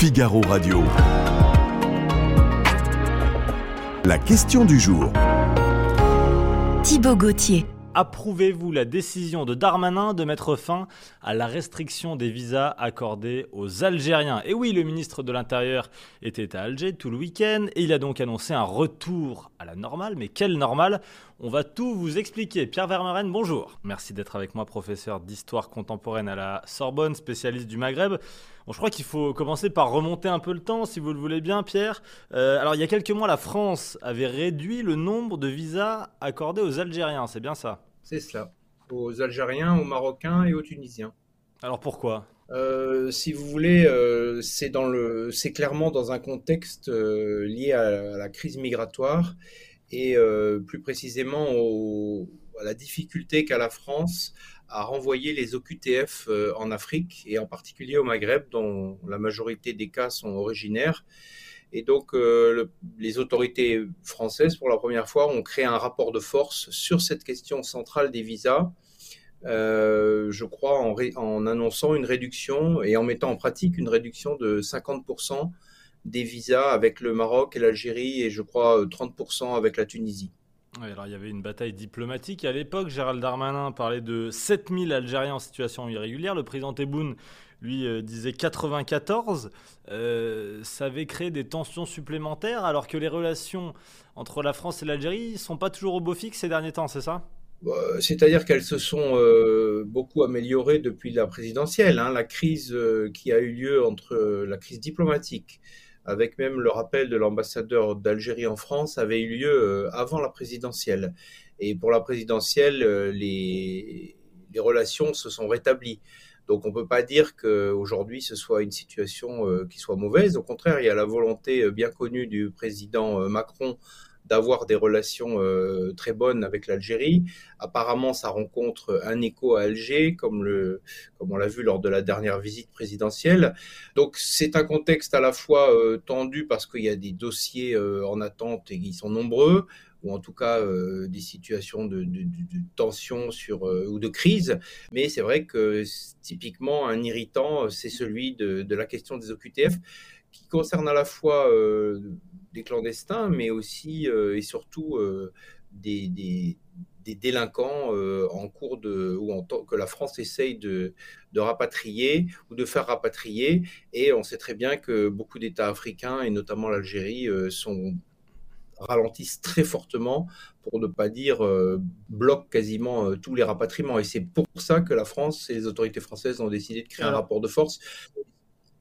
Figaro Radio. La question du jour. Thibaut Gauthier. Approuvez-vous la décision de Darmanin de mettre fin à la restriction des visas accordés aux Algériens? Et oui, le ministre de l'Intérieur était à Alger tout le week-end et il a donc annoncé un retour à la normale. Mais quelle normale? On va tout vous expliquer. Pierre Vermeren, bonjour. Merci d'être avec moi, professeur d'histoire contemporaine à la Sorbonne, spécialiste du Maghreb. Bon, je crois qu'il faut commencer par remonter un peu le temps, si vous le voulez bien, Pierre. Euh, alors, il y a quelques mois, la France avait réduit le nombre de visas accordés aux Algériens, c'est bien ça? C'est cela. Aux Algériens, aux Marocains et aux Tunisiens. Alors pourquoi? Euh, si vous voulez, euh, c'est clairement dans un contexte euh, lié à, la crise migratoire et plus précisément à la difficulté qu'a la France à renvoyer les OQTF en Afrique et en particulier au Maghreb, dont la majorité des cas sont originaires. Et donc, euh, les autorités françaises, pour la première fois, ont créé un rapport de force sur cette question centrale des visas. Euh, je crois en, annonçant une réduction et en mettant en pratique une réduction de 50% des visas avec le Maroc et l'Algérie et je crois 30% avec la Tunisie. Oui, alors il y avait une bataille diplomatique. À l'époque, Gérald Darmanin parlait de 7000 Algériens en situation irrégulière. Le président Tebboune lui euh, disait 94. Euh, ça avait créé des tensions supplémentaires alors que les relations entre la France et l'Algérie ne sont pas toujours au beau fixe ces derniers temps, c'est ça? Bah, c'est-à-dire qu'elles se sont euh, beaucoup améliorées depuis la présidentielle. Hein. La crise qui a eu lieu entre la crise diplomatique, avec même le rappel de l'ambassadeur d'Algérie en France, avait eu lieu avant la présidentielle. Et pour la présidentielle, les, les relations se sont rétablies. Donc on ne peut pas dire qu'aujourd'hui ce soit une situation euh, qui soit mauvaise. Au contraire, il y a la volonté euh, bien connue du président euh, Macron d'avoir des relations très bonnes avec l'Algérie. Apparemment, ça rencontre un écho à Alger, comme, on l'a vu lors de la dernière visite présidentielle. Donc c'est un contexte à la fois tendu parce qu'il y a des dossiers en attente et qui sont nombreux, ou en tout cas euh, des situations de, tension sur, euh, ou de crise. Mais c'est vrai que typiquement un irritant, c'est celui de, la question des OQTF qui concerne à la fois euh, des clandestins, mais aussi et surtout des, des, délinquants en cours de ou en que la France essaye de, de, rapatrier ou de faire rapatrier. Et on sait très bien que beaucoup d'États africains et notamment l'Algérie sont ralentissent très fortement, pour ne pas dire euh, bloquent quasiment euh, tous les rapatriements. Et c'est pour ça que la France et les autorités françaises ont décidé de créer un rapport de force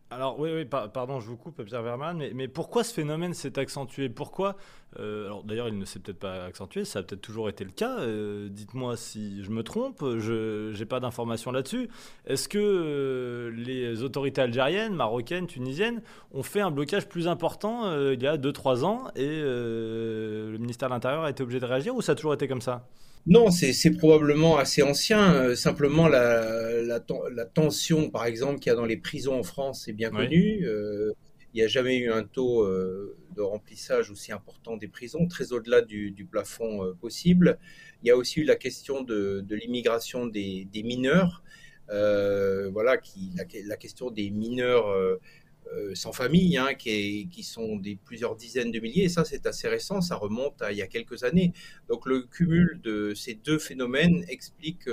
alors oui, oui pardon, je vous coupe, Pierre Verman, mais, mais pourquoi ce phénomène s'est accentué? Pourquoi euh, Alors d'ailleurs, il ne s'est peut-être pas accentué, ça a peut-être toujours été le cas. Euh, dites-moi si je me trompe, je n'ai pas d'informations là-dessus. Est-ce que euh, les autorités algériennes, marocaines, tunisiennes ont fait un blocage plus important il y a 2-3 ans et le ministère de l'Intérieur a été obligé de réagir ou ça a toujours été comme ça? Non, c'est probablement assez ancien. Euh, simplement, la, la, tension, par exemple, qu'il y a dans les prisons en France est bien connue. Euh, il n'y a jamais eu un taux euh, de remplissage aussi important des prisons, très au-delà du, plafond possible. Il y a aussi eu la question de, l'immigration des, mineurs. voilà, qui, la, question des mineurs euh, sans famille, hein, qui, qui, sont des plusieurs dizaines de milliers. Et ça, c'est assez récent, ça remonte à il y a quelques années. Donc le cumul de ces deux phénomènes explique,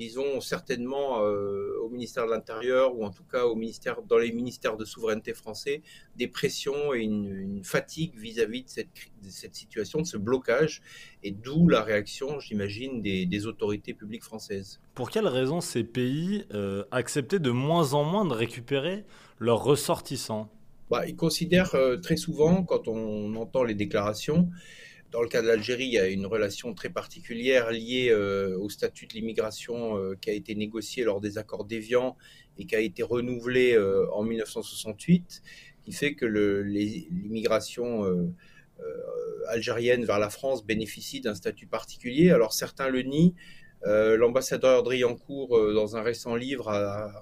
euh, disons, certainement euh, au ministère de l'Intérieur, ou en tout cas au ministère, dans les ministères de souveraineté français, des pressions et une, fatigue vis-à-vis de, cette, cette, situation, de ce blocage, et d'où la réaction, j'imagine, des, des, autorités publiques françaises. Pour quelles raisons ces pays acceptaient de moins en moins de récupérer leurs ressortissants? Bah, Ils considèrent euh, très souvent, quand on entend les déclarations, dans le cas de l'Algérie, il y a une relation très particulière liée euh, au statut de l'immigration euh, qui a été négocié lors des accords d'Évian et qui a été renouvelé en 1968, qui fait que l'immigration algérienne vers la France bénéficie d'un statut particulier. Alors certains le nient, euh, l'ambassadeur Driancourt, euh, dans un récent livre,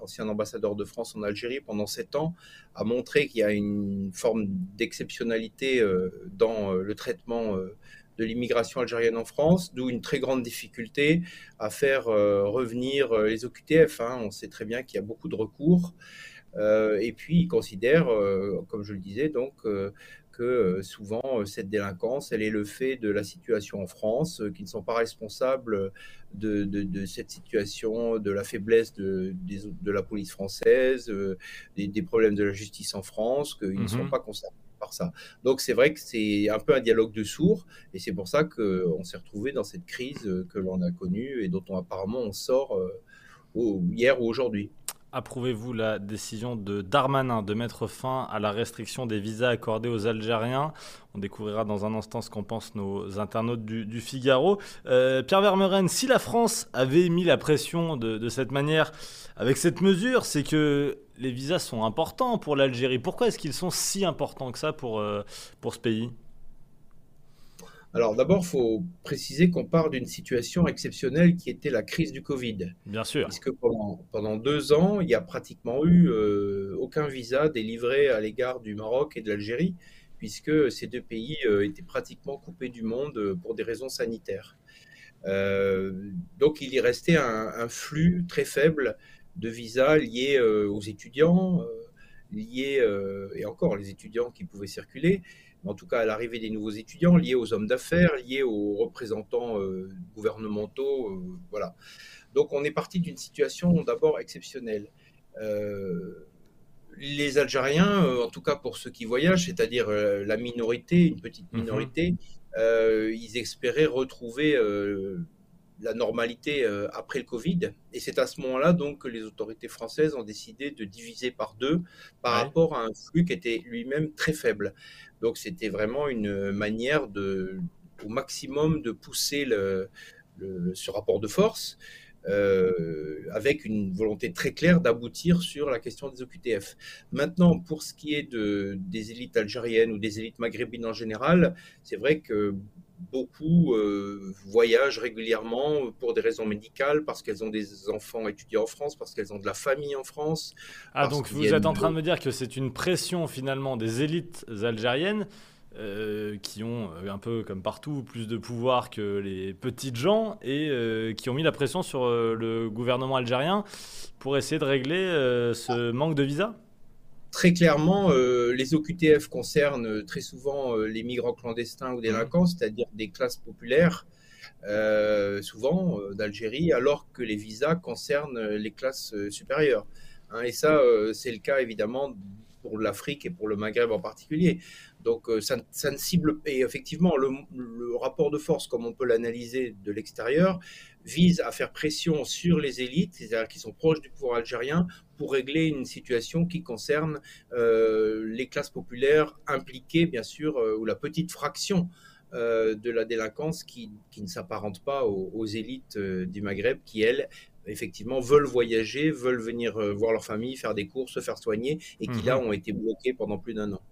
ancien ambassadeur de France en Algérie pendant sept ans, a montré qu'il y a une forme d'exceptionnalité euh, dans le traitement de l'immigration algérienne en France, d'où une très grande difficulté à faire revenir les OQTF. Hein. On sait très bien qu'il y a beaucoup de recours. et puis, il considère, comme je le disais, donc que euh, souvent euh, cette délinquance, elle est le fait de la situation en France, euh, qui ne sont pas responsables de, cette situation, de la faiblesse de, de la police française, des, problèmes de la justice en France, qu'ils ne sont mhm. pas concernés par ça. Donc c'est vrai que c'est un peu un dialogue de sourds, et c'est pour ça qu'on s'est retrouvé dans cette crise que l'on a connue et dont on apparemment on sort hier ou aujourd'hui. Approuvez-vous la décision de Darmanin de mettre fin à la restriction des visas accordés aux Algériens? On découvrira dans un instant ce qu'en pensent nos internautes du, Figaro. Euh, Pierre Vermeuren, si la France avait mis la pression de, cette manière avec cette mesure, c'est que les visas sont importants pour l'Algérie. Pourquoi est-ce qu'ils sont si importants que ça pour, euh, pour ce pays? Alors d'abord, il faut préciser qu'on part d'une situation exceptionnelle qui était la crise du Covid. Bien sûr. Puisque pendant, pendant deux ans, il n'y a pratiquement eu euh, aucun visa délivré à l'égard du Maroc et de l'Algérie, puisque ces deux pays euh, étaient pratiquement coupés du monde euh, pour des raisons sanitaires. donc il y restait un, flux très faible de visas liés aux étudiants, liés, et encore les étudiants qui pouvaient circuler, en tout cas à l'arrivée des nouveaux étudiants, liés aux hommes d'affaires, liés aux représentants euh, gouvernementaux. Euh, voilà. Donc on est parti d'une situation d'abord exceptionnelle. Euh, les Algériens, en tout cas pour ceux qui voyagent, c'est-à-dire la minorité, une petite mhm. minorité, ils espéraient retrouver la normalité euh, après le Covid. Et c'est à ce moment-là donc que les autorités françaises ont décidé de diviser par deux par rapport à un flux qui était lui-même très faible. Donc c'était vraiment une manière de, au maximum de pousser le, ce rapport de force. Euh, avec une volonté très claire d'aboutir sur la question des OQTF. Maintenant, pour ce qui est de, des élites algériennes ou des élites maghrébines en général, c'est vrai que beaucoup euh, voyagent régulièrement pour des raisons médicales, parce qu'elles ont des enfants étudiants en France, parce qu'elles ont de la famille en France. Ah, donc vous êtes en train de me dire que c'est une pression finalement des élites algériennes euh, qui ont euh, un peu comme partout plus de pouvoir que les petites gens et qui ont mis la pression sur le gouvernement algérien pour essayer de régler ce manque de visa? Très clairement, euh, les OQTF concernent euh, très souvent euh, les migrants clandestins ou délinquants, mmh. c'est-à-dire des classes populaires, souvent d'Algérie, alors que les visas concernent les classes supérieures. Hein. et ça, c'est le cas évidemment pour l'Afrique et pour le Maghreb en particulier. Donc ça, ne cible et effectivement le, le, rapport de force, comme on peut l'analyser de l'extérieur, vise à faire pression sur les élites, c'est-à-dire qui sont proches du pouvoir algérien, pour régler une situation qui concerne euh, les classes populaires impliquées, bien sûr, euh, ou la petite fraction euh, de la délinquance qui, qui ne s'apparente pas aux, élites du Maghreb, qui, elles, effectivement, veulent voyager, veulent venir voir leur famille, faire des courses, se faire soigner, et qui, là, mhm. ont été bloquées pendant plus d'un an.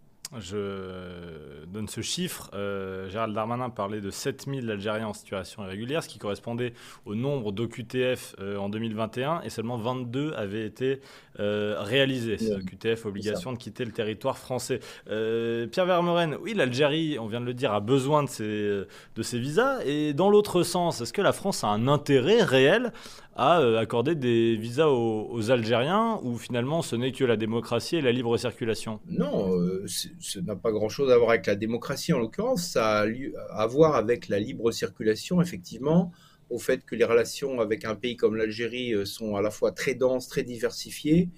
Je donne ce chiffre. Euh, Gérald Darmanin parlait de 7000 Algériens en situation irrégulière, ce qui correspondait au nombre d'OQTF euh, en 2021, et seulement 22 avaient été euh, réalisés. C'est OQTF, obligation de quitter le territoire français. Pierre Vermeuren, oui, l'Algérie, on vient de le dire, a besoin de ces, de ces visas. Et dans l'autre sens, est-ce que la France a un intérêt réel à accorder des visas aux, Algériens, ou finalement ce n'est que la démocratie et la libre circulation? Non, ça n'a pas grand-chose à voir avec la démocratie en l'occurrence, ça a à voir avec la libre circulation, effectivement, au fait que les relations avec un pays comme l'Algérie euh, sont à la fois très denses, très diversifiées.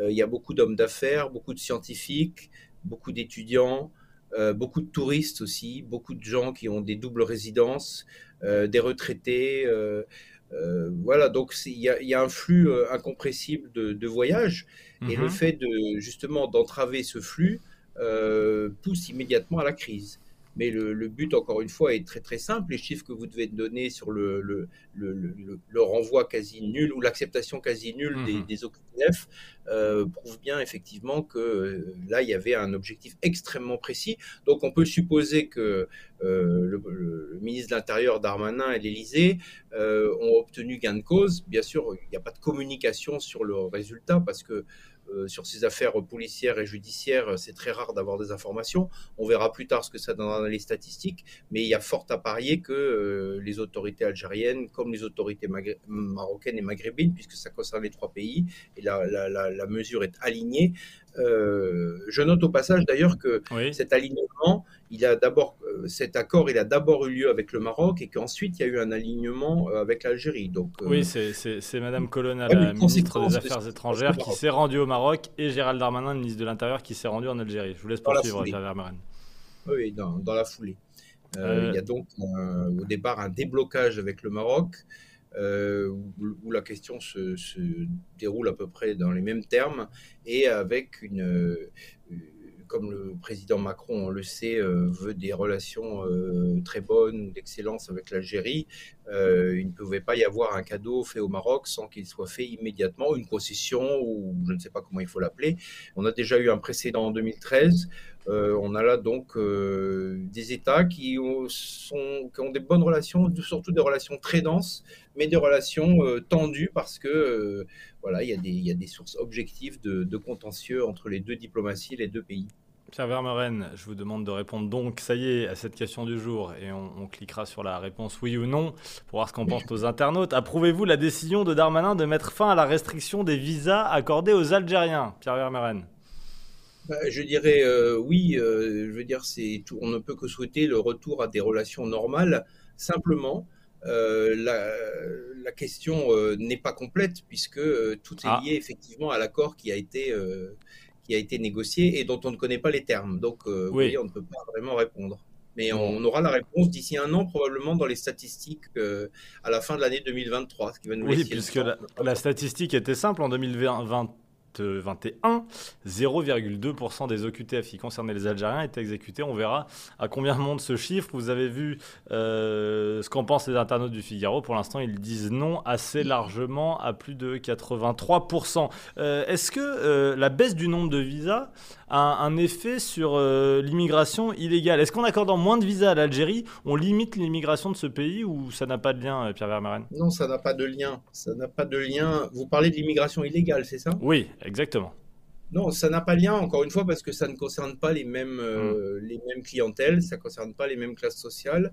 Euh, il y a beaucoup d'hommes d'affaires, beaucoup de scientifiques, beaucoup d'étudiants, euh, beaucoup de touristes aussi, beaucoup de gens qui ont des doubles résidences, des retraités. Voilà, donc il y, a un flux incompressible de, voyages et le mhm. fait de justement d'entraver ce flux, euh, pousse immédiatement à la crise. Mais le, but, encore une fois, est très très simple. Les chiffres que vous devez donner sur le, le, le renvoi quasi nul ou l'acceptation quasi nulle des, des SNCF euh, prouve bien effectivement que euh, là, il y avait un objectif extrêmement précis. Donc, on peut supposer que euh, le, ministre de l'Intérieur, Darmanin et l'Élysée ont obtenu gain de cause. Bien sûr, il n'y a pas de communication sur le résultat parce que sur ces affaires policières et judiciaires, c'est très rare d'avoir des informations. On verra plus tard ce que ça donnera dans les statistiques, mais il y a fort à parier que euh, les autorités algériennes, comme les autorités marocaines et maghrébines, puisque ça concerne les trois pays, et la, la mesure est alignée, euh, je note au passage d'ailleurs que cet alignement, il a d'abord, euh, cet accord, il a d'abord eu lieu avec le Maroc et qu'ensuite il y a eu un alignement euh, avec l'Algérie. Donc, oui, c'est Madame Colonna, la ministre des Affaires étrangères, qui s'est rendue au Maroc et Gérald Darmanin, le ministre de l'Intérieur, qui s'est rendu en Algérie. Je vous laisse poursuivre, Pierre Vermeuren. Oui, dans, dans, la foulée. Il y a donc au départ un déblocage avec le Maroc. Euh, où, la question se, déroule à peu près dans les mêmes termes et avec une, euh, comme le président Macron, on le sait, euh, veut des relations très bonnes, d'excellence avec l'Algérie, il ne pouvait pas y avoir un cadeau fait au Maroc sans qu'il soit fait immédiatement, une concession ou je ne sais pas comment il faut l'appeler. On a déjà eu un précédent en 2013 euh, on a là donc euh, des États qui ont, des bonnes relations, surtout des relations très denses, mais des relations euh, tendues parce que voilà, il y, a des, sources objectives de, contentieux entre les deux diplomaties, les deux pays. Pierre Vermeuren, je vous demande de répondre donc, ça y est, à cette question du jour, et on, cliquera sur la réponse oui ou non pour voir ce qu'en pensent nos internautes. Approuvez-vous la décision de Darmanin de mettre fin à la restriction des visas accordés aux Algériens Pierre Vermeuren bah, je dirais euh, oui. Euh, je veux dire, on ne peut que souhaiter le retour à des relations normales. Simplement, euh, la, question n'est pas complète puisque tout est ah. lié effectivement à l'accord qui a été qui a été négocié et dont on ne connaît pas les termes. Donc, oui. on ne peut pas vraiment répondre. Mais on, aura la réponse d'ici un an, probablement dans les statistiques à la fin de l'année 2023. Ce qui va nous oui, puisque la, la, statistique était simple en 2020 21, 0,2% des OQTF qui concernaient les Algériens étaient exécutés. On verra à combien monte ce chiffre. Vous avez vu euh, ce qu'en pensent les internautes du Figaro. Pour l'instant, ils disent non assez largement à plus de 83%. Euh, est-ce que euh, la baisse du nombre de visas a un effet sur l'immigration illégale? Est-ce qu'en accordant moins de visas à l'Algérie, on limite l'immigration de ce pays ou ça n'a pas de lien, Pierre Vermeren Non, ça n'a pas de lien. Ça n'a pas de lien. Vous parlez de l'immigration illégale, c'est ça? Oui, Exactement. Non, ça n'a pas lien, encore une fois, parce que ça ne concerne pas les mêmes, euh, mm. les mêmes clientèles, ça ne concerne pas les mêmes classes sociales.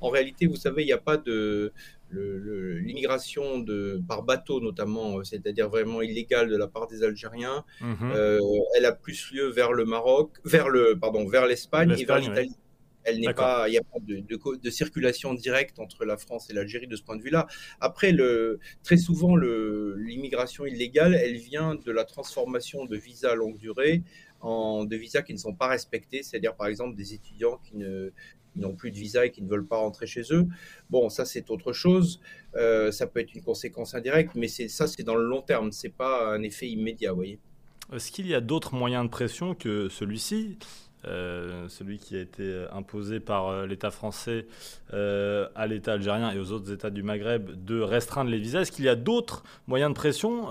En réalité, vous savez, il n'y a pas de. L'immigration par bateau, notamment, euh, c'est-à-dire vraiment illégale de la part des Algériens, mm-hmm. euh, elle a plus lieu vers le Maroc, vers le, pardon, vers l'Espagne et vers l'Italie. Elle n'est pas, il n'y a pas de, circulation directe entre la France et l'Algérie de ce point de vue-là. Après, le, très souvent, l'immigration illégale, elle vient de la transformation de visas longue durée en de visas qui ne sont pas respectés, c'est-à-dire par exemple des étudiants qui ne n'ont plus de visa et qui ne veulent pas rentrer chez eux. Bon, ça c'est autre chose. Euh, ça peut être une conséquence indirecte, mais c'est ça c'est dans le long terme. C'est pas un effet immédiat, vous voyez. Est-ce qu'il y a d'autres moyens de pression que celui-ci? Euh, celui qui a été euh, imposé par euh, l'État français à l'État algérien et aux autres États du Maghreb de restreindre les visas. Est-ce qu'il y a d'autres moyens de pression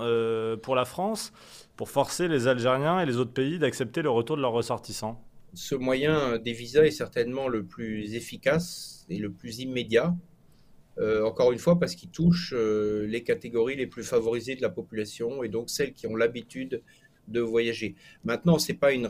pour la France pour forcer les Algériens et les autres pays d'accepter le retour de leurs ressortissants? Ce moyen des visas est certainement le plus efficace et le plus immédiat. encore une fois, parce qu'il touche les catégories les plus favorisées de la population et donc celles qui ont l'habitude de voyager. Maintenant, ce n'est pas, une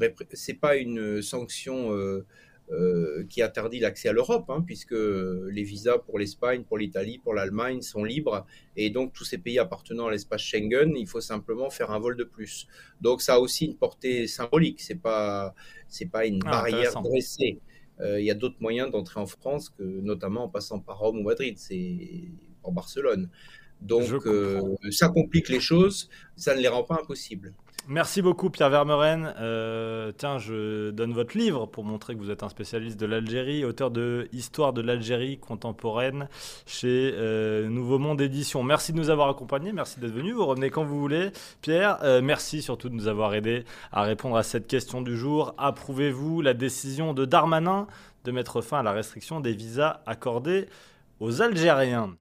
pas une sanction euh, euh, qui interdit l'accès à l'Europe, hein, puisque les visas pour l'Espagne, pour l'Italie, pour l'Allemagne sont libres, et donc tous ces pays appartenant à l'espace Schengen, il faut simplement faire un vol de plus. Donc ça a aussi une portée symbolique, c'est pas c'est pas une ah, barrière dressée. Euh, il y a d'autres moyens d'entrer en France, que, notamment en passant par Rome ou Madrid, c'est en Barcelone. Donc ça complique les choses, ça ne les rend pas impossibles. Merci beaucoup Pierre Vermeuren. Euh, tiens, je donne votre livre pour montrer que vous êtes un spécialiste de l'Algérie, auteur de Histoire de l'Algérie contemporaine chez euh, Nouveau Monde Édition. Merci de nous avoir accompagnés, merci d'être venu, vous revenez quand vous voulez. Pierre, euh, merci surtout de nous avoir aidé à répondre à cette question du jour. Approuvez-vous la décision de Darmanin de mettre fin à la restriction des visas accordés aux Algériens?